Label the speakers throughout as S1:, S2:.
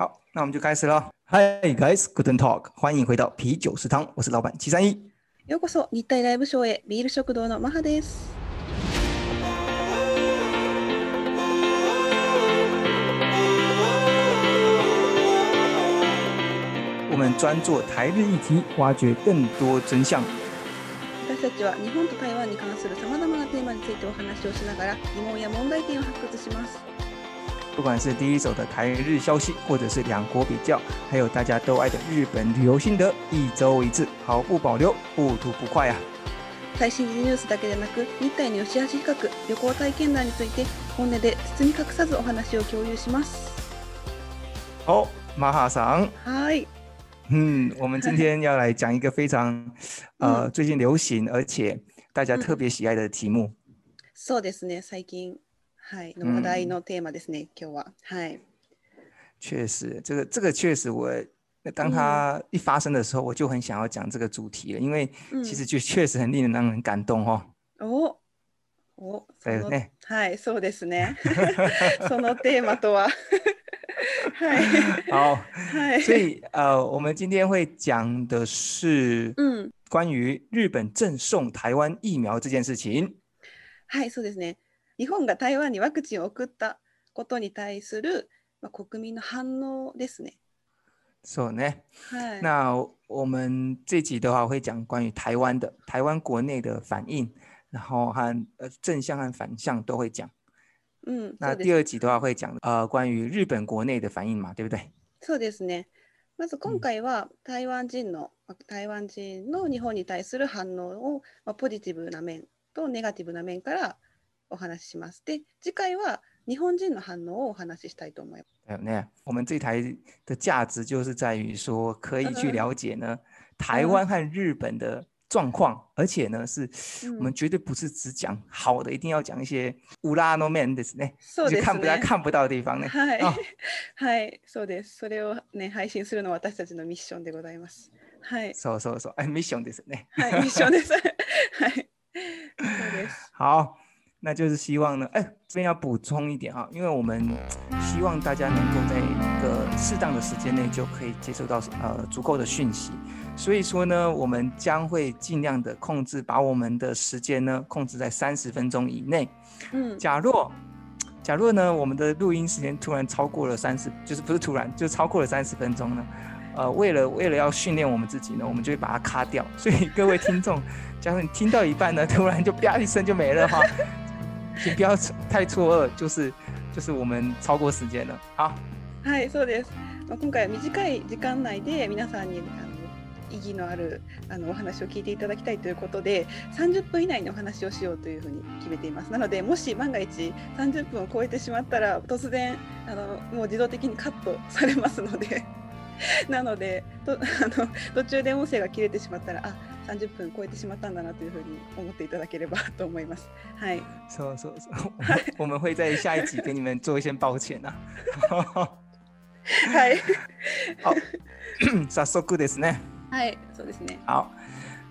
S1: 好，那我们就开始了。Hi guys, good talk，欢迎回到啤酒食堂，我是老板七三一。
S2: ようこそ日ライブショーへビール食堂のマハです。
S1: 我们专做台日议题，挖掘更多真相。
S2: 私たちは日本と台湾に関するさまざまなテーマについてお話をしながら、疑問や問題点を発掘します。
S1: 不管是第一手的台日消息，或者是两国比较，还有大家都爱的日本旅游心得，一周一次，毫不保留，不吐不快啊！
S2: 最新だけでなく、日台比較、旅行体験談について本音で、み隠さずお話を共有します。
S1: 好，马哈桑，
S2: 嗨，
S1: 嗯，我们今天要来讲一个非常呃最近流行而且大家特别喜爱的题目。
S2: そうですね、最近。い、の話題のテーマですね。今日は。はい。
S1: 确实，这个这个确实，我当它一发生的时候，我就很想要讲这个主题了，因为其实就确实很令人让人感动哦。
S2: 哦お。
S1: はい。
S2: はい、そうですね。そのテーマとは。はい。
S1: 好。はい。所以，呃，我们今天会讲的是，嗯，关于日本赠送台湾疫苗这件事情。
S2: はい、そうですね。日本が台湾にワクチンを送ったことに対する、まあ、国民の反応ですね。
S1: そうね。那我们这集的话会讲关于台湾的、台湾国内的反应，然后和呃正向和反向都会讲。
S2: 嗯，
S1: 那第二集的话会讲呃关于日本国内的反应嘛，对不对？
S2: そうですね。まず今回は台湾人の、うん、台湾人の日本に対する反応を、まあ、ポジティブな面とネガティブな面からお話しします。で、次回は日本人の反応をお話ししたいと思います。
S1: 还有呢，我们这台的价值就是在于说，可以去了解呢、台湾和日本的状况，而且呢，是、我们绝对不是只讲好的，一定要讲一些乌拉诺面
S2: ですね，就
S1: 看不到看不到的地方呢。
S2: はい、はい、そうです。それをね配信するのは私たちのミッションでございます。はい。
S1: そうそうそう、ミッションですね。
S2: はい、ミッションです。はい。そうです。
S1: 好。那就是希望呢，哎，这边要补充一点哈，因为我们希望大家能够在一个适当的时间内就可以接受到呃足够的讯息，所以说呢，我们将会尽量的控制，把我们的时间呢控制在三十分钟以内。嗯，假若假若呢我们的录音时间突然超过了三十，就是不是突然就超过了三十分钟呢？呃，为了为了要训练我们自己呢，我们就会把它卡掉。所以各位听众，假如你听到一半呢，突然就啪一声就没了哈。请不要太错愕，就是就是我们超过时间了。好，
S2: はい、そうです。まあ今回は短い時間内で皆さんにあの意義のあるあのお話を聞いていただきたいということで、30分以内にお話をしようというふうに決めています。なので、もし万が一30分を超えてしまったら突然あのもう自動的にカットされますのでなのでとあの途中で音声が切れてしまったらあ三十分，超えてしまったんだなというふうに思っていただければと思います。
S1: 是是是，我们会在下一集给你们做一些抱歉
S2: 呐。是。
S1: 好。さっそですね。
S2: 是，そうですね。
S1: あ、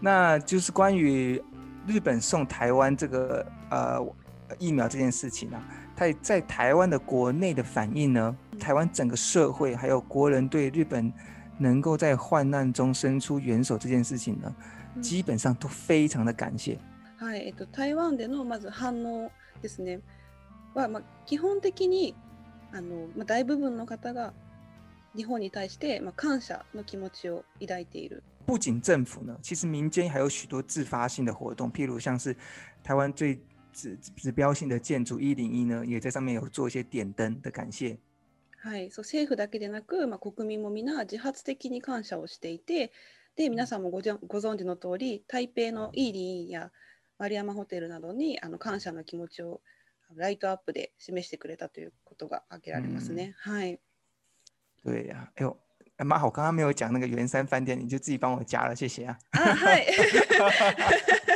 S1: な、ちょ关于日本送台湾这个、呃、疫苗这件事情呢，它在台湾的国内的反应呢，台湾整个社会还有国人对日本能够在患难中伸出援手这件事情呢。基本上都非常的感謝。
S2: はい、えっと台湾でのまず反応ですねはまあ基本的にあのまあ大部分の方が日本に対してまあ感謝の気持ちを抱いている。
S1: 不仅政府呢，其实民间还有许多自发性的活动，譬如像是台湾最指指标性的建筑一零一呢，也在上面有做一些点灯的感谢。
S2: はい、そう政府だけでなく、まあ、国民も皆自発的に感謝をしていて、で皆さんもごご存知の通り台北のイーリーや丸山ホテルなどにあの感謝の気持ちをライトアップで示してくれたということが挙げられますね。はい。
S1: 对呀、啊，哎呦，妈好，刚刚没有讲那个圆山饭店，你就自己帮我加了，谢谢啊。
S2: 啊，
S1: 嗨。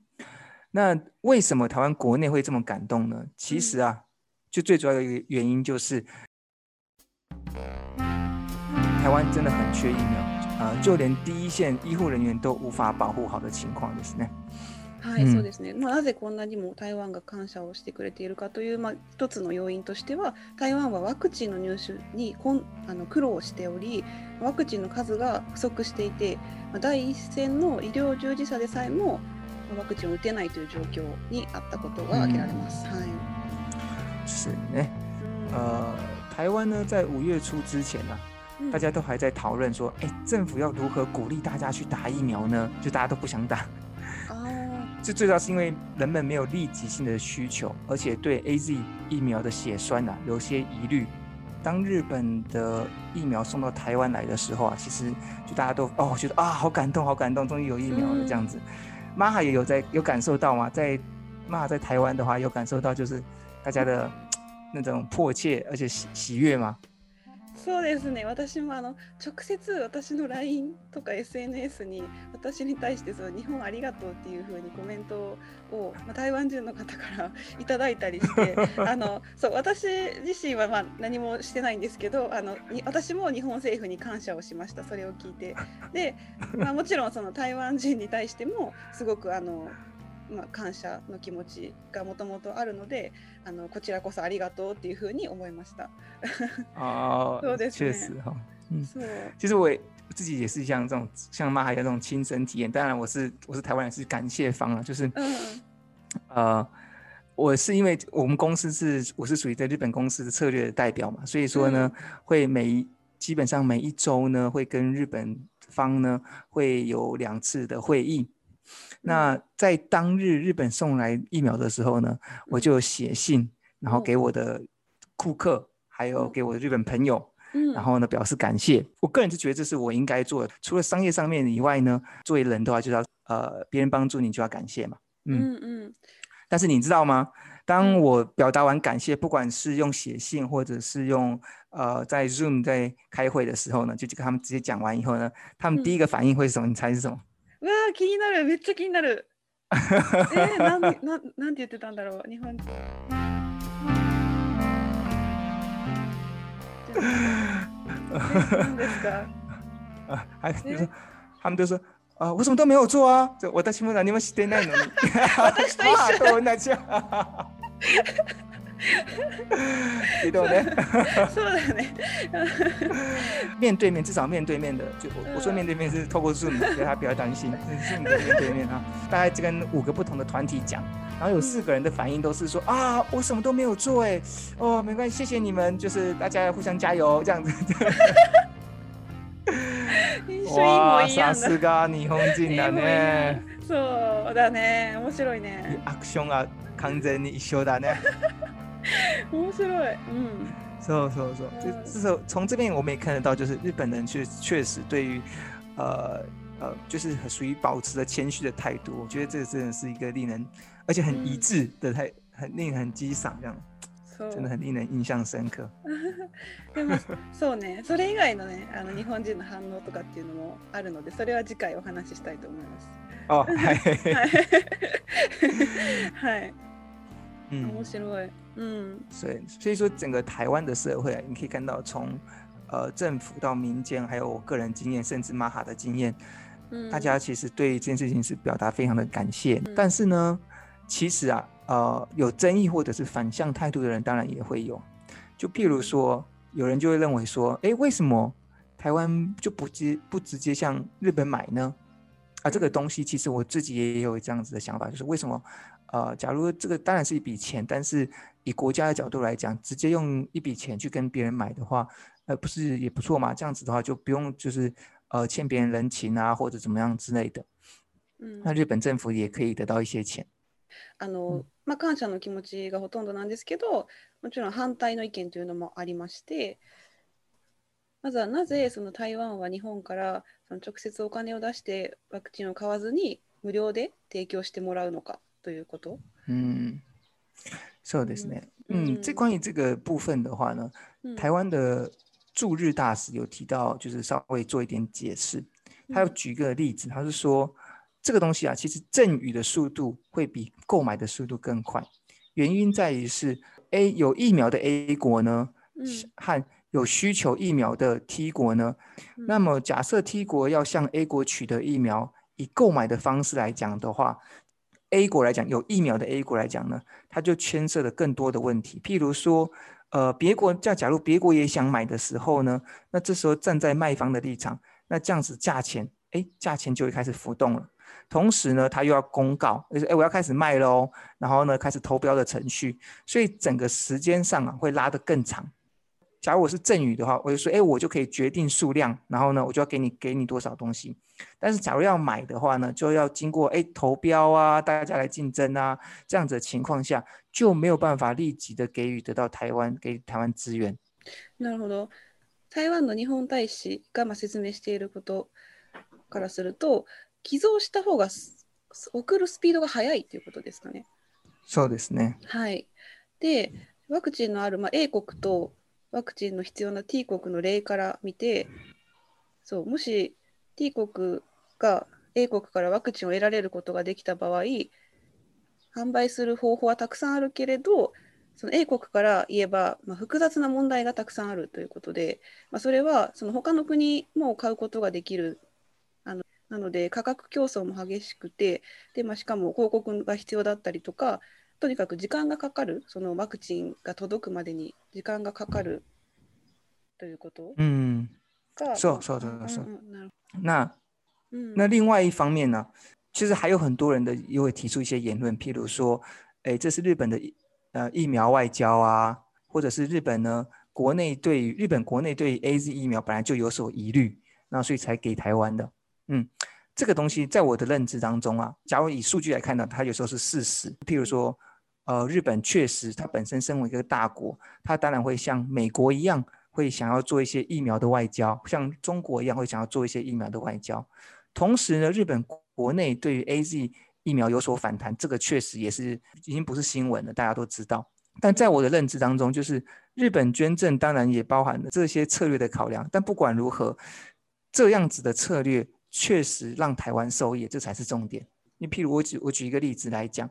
S1: 那为什么台湾国内会这么感动呢？其实啊，就最主要的一个原因就是，台湾真的很缺疫苗，啊、呃，就连第一线医护人员都无法保护好的情况ですね。
S2: はい、そうですね、まあ、なぜこんなにも台湾が感謝をしてくれているかという、まあ、一つの要因としては台湾はワクチンの入手にこんあの苦労しておりワクチンの数が不足していて第一線の医療従事者でさえもワクチンを打てないという状況にあったことがげられます。はい。
S1: 是ね。呃，台湾呢，在五月初之前呢，大家都还在讨论说，哎，政府要如何鼓励大家去打疫苗呢？就大家都不想打。哦。这 最要是因为人们没有立即性的需求，而且对 A Z 疫苗的血栓呢有些疑虑。当日本的疫苗送到台湾来的时候啊，其实就大家都，哦，觉得啊，好感动，好感动，终于有疫苗了这样子。妈哈也有在有感受到嘛，在妈哈在台湾的话有感受到，就是大家的那种迫切，而且喜喜悦嘛。
S2: そうですね私もあの直接私の LINE とか SNS に私に対してその「日本ありがとう」っていうふうにコメントを、まあ、台湾人の方から いただいたりして あのそう私自身はまあ何もしてないんですけどあの私も日本政府に感謝をしましたそれを聞いて。で、まあ、もちろんその台湾人に対してもすごくあの嘛，感谢的気持ちが元々あるので、あのこちらこそありがとうっていうふうに思いました。
S1: そうです。嗯，是。其实我自己也是像这种像妈还有那种亲身体验。当然我是我是台湾人，是感谢方啊，就是呃，我是因为我们公司是我是属于在日本公司的策略的代表嘛，所以说呢，会每基本上每一周呢会跟日本方呢会有两次的会议。那在当日日本送来疫苗的时候呢，我就写信，然后给我的顾客，还有给我的日本朋友，嗯，然后呢表示感谢。我个人就觉得这是我应该做的。除了商业上面以外呢，作为人的话，就要呃别人帮助你就要感谢嘛，嗯嗯。但是你知道吗？当我表达完感谢，不管是用写信，或者是用呃在 Zoom 在开会的时候呢，就跟他们直接讲完以后呢，他们第一个反应会是什么？你猜是什
S2: 么？わあ気になるめっちゃ気になる えー、なんななんて言ってたんだろう日本人何ですか
S1: あはい他们就说啊，我什么都没有做啊，私も何もしてないのに。
S2: 私と一緒。
S1: 同じ。移动ね。
S2: そう だね。
S1: 面对面至少面对面的，就我我说面对面是透过 Zoom，所以他不要担心，Zoom 的面对面啊。大概就跟五个不同的团体讲，然后有四个人的反应都是说啊，我什么都没有做哎，哦，没关系，谢谢你们，就是大家互相加油这样子。わあさすが日本人だね。
S2: そうだね面白いね。
S1: アクションが完全に一緒だね。
S2: 面白い，嗯，
S1: 是是是，就至少从这边我们也看得到，就是日本人确确实对于，呃呃，就是属于保持着谦虚的态度，我觉得这真的是一个令人，而且很一致的态，很令很激赏这样，真的很令人印象深刻。
S2: 那 么，そうね、それ以外のね、あの日本人の反応とかっていうのもあるので、それは次回お話ししたいと思います。
S1: あ、はい、
S2: はい。嗯，嗯，
S1: 所以，所以说，整个台湾的社会，你可以看到，从呃政府到民间，还有我个人经验，甚至马哈的经验，嗯，大家其实对这件事情是表达非常的感谢。但是呢，其实啊，呃，有争议或者是反向态度的人，当然也会有。就譬如说，有人就会认为说，哎，为什么台湾就不直不直接向日本买呢？啊，这个东西，其实我自己也有这样子的想法，就是为什么？啊，假如这个当然是一笔钱，但是以国家的角度来讲，直接用一笔钱去跟别人买的话，呃，不是也不错嘛？这样子的话就不用就是呃欠别人人情啊或者怎么样之类的。嗯，那日本政府也可以得到一些钱。
S2: あのまあ感謝の気持ちがほとんどなんですけど、もちろん反対の意見というのもありまして、まずはなぜその台湾は日本からその直接お金を出してワクチンを買わずに無料で提供してもらうのか。ということ。
S1: 嗯，そうですね。嗯，这关于这个部分的话呢，台湾的驻日大使有提到，就是稍微做一点解释。他要举一个例子，他是说这个东西啊，其实赠予的速度会比购买的速度更快。原因在于是 A 有疫苗的 A 国呢，和有需求疫苗的 T 国呢。那么假设 T 国要向 A 国取得疫苗，以购买的方式来讲的话。A 股来讲，有疫苗的 A 股来讲呢，它就牵涉了更多的问题。譬如说，呃，别国，假假如别国也想买的时候呢，那这时候站在卖方的立场，那这样子价钱，哎，价钱就会开始浮动了。同时呢，他又要公告，就是哎，我要开始卖喽，然后呢，开始投标的程序，所以整个时间上啊，会拉得更长。假如我是赠与的话，我就说，哎，我就可以决定数量，然后呢，我就要给你给你多少东西。但是假如要买的话呢，就要经过哎投标啊，大家来竞争啊，这样子的情况下就没有办法立即的给予得到台湾给台湾资源。
S2: なるほど。台湾の日本大使がま説明していることからすると、寄贈した方が送るスピードが速いということですかね。
S1: そうですね。
S2: はい。で、ワクチンのあるまあ、英国とワクチンの必要な T 国の例から見て、そうもし T 国が A 国からワクチンを得られることができた場合、販売する方法はたくさんあるけれど、その A 国から言えば、まあ、複雑な問題がたくさんあるということで、まあ、それはその他の国も買うことができる。あのなので価格競争も激しくてで、まあ、しかも広告が必要だったりとかとにかく時間がかかる、そのワクチンが届くまでに時間がかかるということ。
S1: 嗯。かそうそうそうそう。那那另外一方面呢，其实还有很多人的也会提出一些言论，譬如说，哎，这是日本的呃疫苗外交啊，或者是日本呢国内对日本国内对 A Z 疫苗本来就有所疑虑，那所以才给台湾的。嗯，这个东西在我的认知当中啊，假如以数据来看呢，它有时候是事实，譬如说。呃，日本确实，它本身身为一个大国，它当然会像美国一样，会想要做一些疫苗的外交，像中国一样，会想要做一些疫苗的外交。同时呢，日本国内对于 A Z 疫苗有所反弹，这个确实也是已经不是新闻了，大家都知道。但在我的认知当中，就是日本捐赠当然也包含了这些策略的考量。但不管如何，这样子的策略确实让台湾受益，这才是重点。你譬如我举我举一个例子来讲。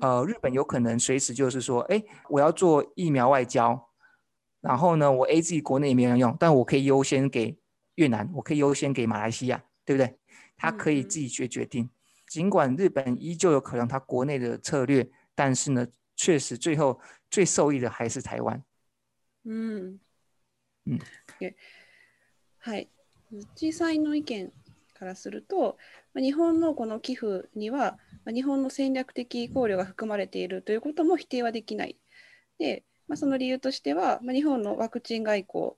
S1: 呃，日本有可能随时就是说，哎，我要做疫苗外交，然后呢，我 A G 国内也没有用，但我可以优先给越南，我可以优先给马来西亚，对不对？他可以自己去决定。尽管日本依旧有可能他国内的策略，但是呢，确实最后最受益的还是台湾。
S2: 嗯，嗯，对，嗨，意からすると、日本のこの寄付には、日本の戦略的考慮が含まれているということも否定はできない。で、まあ、その理由としては、まあ、日本のワクチン外交、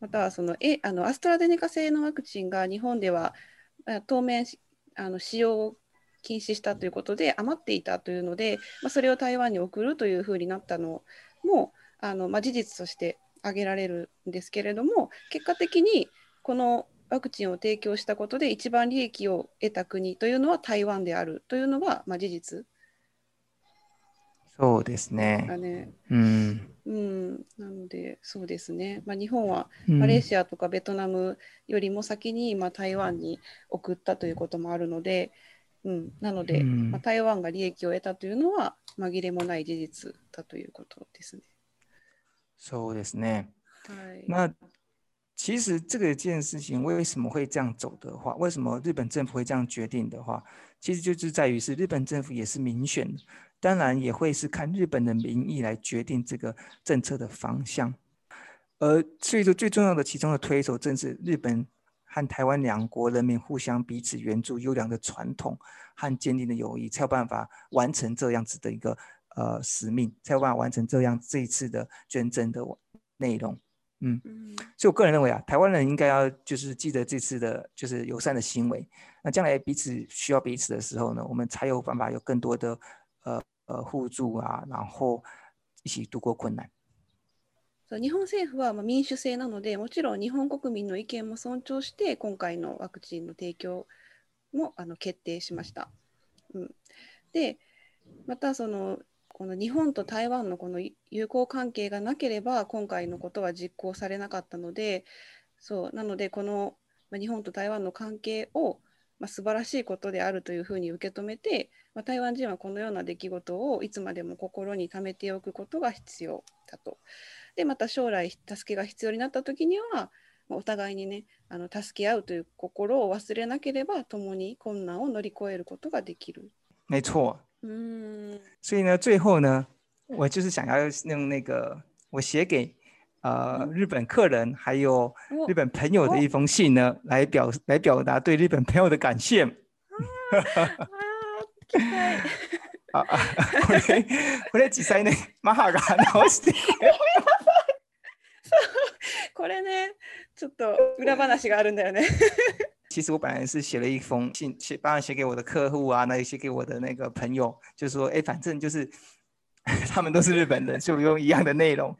S2: またはそのえあのアストラゼネカ製のワクチンが日本では当面あの使用を禁止したということで余っていたというので、まあ、それを台湾に送るというふうになったのもあの、まあ、事実として挙げられるんですけれども結果的にこのワクチンを提供したことで一番利益を得た国というのは台湾であるというのが、まあ、事実
S1: そうですね。
S2: ね
S1: うん、
S2: うん、なので、そうですね、まあ、日本はマレーシアとかベトナムよりも先に、まあ、台湾に送ったということもあるので、うん、なので、うん、まあ、台湾が利益を得たというのは紛れもない事実だということですね。
S1: そうですね。
S2: はい、
S1: まあ其实这个件事情为什么会这样走的话，为什么日本政府会这样决定的话，其实就是在于是日本政府也是民选，当然也会是看日本的民意来决定这个政策的方向。而所以说最重要的其中的推手，正是日本和台湾两国人民互相彼此援助优良的传统和坚定的友谊，才有办法完成这样子的一个呃使命，才有办法完成这样这一次的捐赠的内容。嗯，所以我个人认为啊，台湾人应该要就是记得这次的就是友善的行为，那将来彼此需要彼此的时候呢，我们才有办法有更多的呃呃互助啊，然后一起度过困難。
S2: そう日本政府はまあ民主制なので、もちろん日本国民の意見も尊重して、今回のワクチンの提供もあの決定しました。うん、で、またそのこの日本と台湾のこの友好関係がなければ今回のことは実行されなかったのでそうなのでこの日本と台湾の関係を、まあ、素晴らしいことであるというふうに受け止めて、まあ、台湾人はこのような出来事をいつまでも心に留めておくことが必要だと。でまた将来助けが必要になった時にはお互いにねあの助け合うという心を忘れなければ共に困難を乗り越えることができる。
S1: 没错。
S2: 嗯，
S1: 所以呢，最后呢，我就是想要用那个我写给呃日本客人还有日本朋友的一封信呢，来表来表达对日本朋友的感谢。啊，谢。啊，これこれ実際ね、マハが直して。
S2: これね、ちょっと裏話があるんだよね。
S1: 其实我本来是写了一封信，写当然写给我的客户啊，那写给我的那个朋友，就说哎，反正就是 他们都是日本人，就用一样的内容。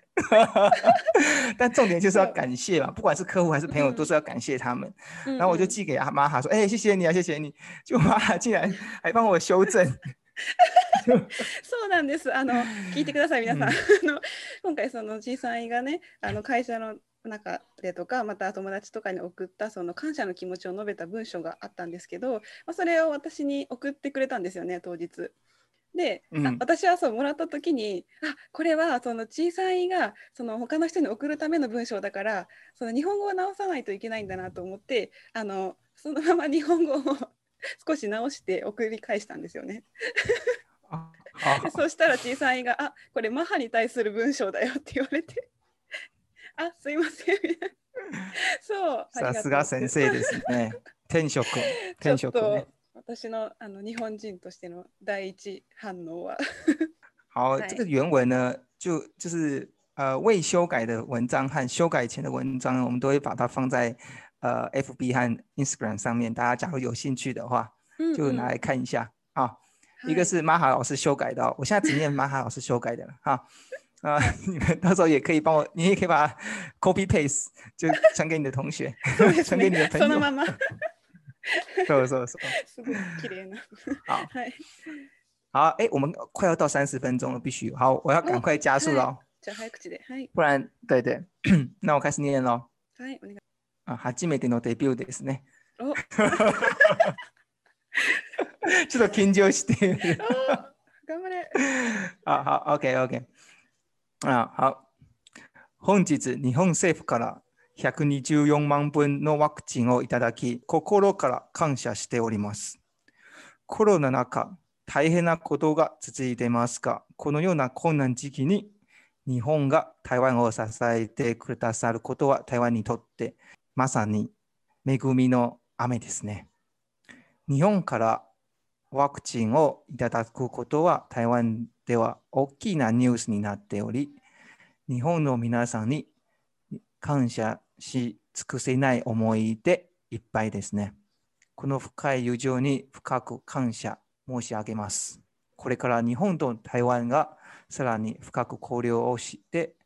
S1: 但重点就是要感谢嘛，不管是客户还是朋友，都是要感谢他们。然后我就寄给阿玛哈说，哎，谢谢你啊，谢谢你。就玛哈竟然还帮我修正。
S2: そうなんです。あの聞いてください皆さん。あの今回その次山伊がねあの会社の。中でとかまた友達とかに送ったその感謝の気持ちを述べた文章があったんですけど、まあ、それを私に送ってくれたんですよね当日。で、うん、私はそうもらった時にあこれはその小さいがその他の人に送るための文章だからその日本語を直さないといけないんだなと思ってあのそのまま日本語を 少し直して送り返したんですよね。そしたら小さいが「あこれマハに対する文章だよ」って言われてあすいませんそう
S1: さすが先生ですね転職転職、ね、
S2: 私のあの日本人としての第一反応は
S1: 好、这个原文呢就就是呃未修改的文章和修改前的文章，我们都会把它放在呃 FB 和 Instagram 上面。大家假如有兴趣的话，就拿来看一下啊。一个是马哈老师修改的、我现在只念马哈老师修改的了啊、呃，你们到时候也可以帮我，你也可以把 copy paste 就传给你的同学，传给你的朋友。
S2: 好。はい。
S1: 好，哎，我们快要到三十分钟了，必须好，我要赶快加速了。不然、对对。那我开始念喽。
S2: はい、
S1: あ、初めてのデビューですね。ちょっと緊張して。
S2: 頑張れ。
S1: あ、好、OK、OK。あ本日、日本政府から124万分のワクチンをいただき、心から感謝しております。コロナの中、大変なことが続いていますが、このような困難時期に日本が台湾を支えてくださることは台湾にとってまさに恵みの雨ですね。日本からワクチンをいただくことは台湾では大きなニュースになっており、日本の皆さんに感謝し尽くせない思いでいっぱいですね。この深い友情に深く感謝申し上げます。これから日本と台湾がさらに深く交流をして、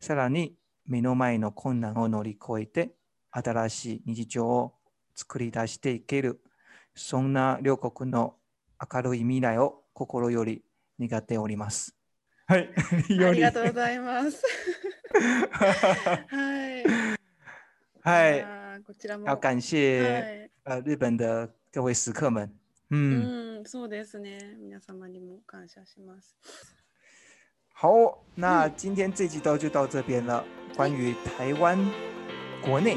S1: さらに目の前の困難を乗り越えて、新しい日常を作り出していける、そんな両国の明るい未来を心より要感谢呃日本的各位食客们。
S2: 嗯，
S1: 好，那今天这集到就到这边了。关于台湾国内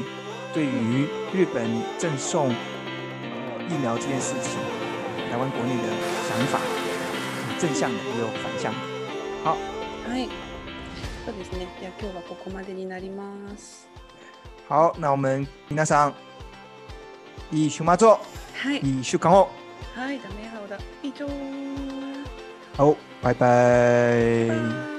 S1: 对于日本赠送疫苗这件事情，台湾国内的想法。正向的也有反向的。好。
S2: はい。そうですね。じゃ今日はここまでになります。
S1: 好，那我们皆さん、いい週末を、
S2: はい、
S1: いい週間を。
S2: はい、ダメハオだ。以上。
S1: 好，拜拜。
S2: 拜拜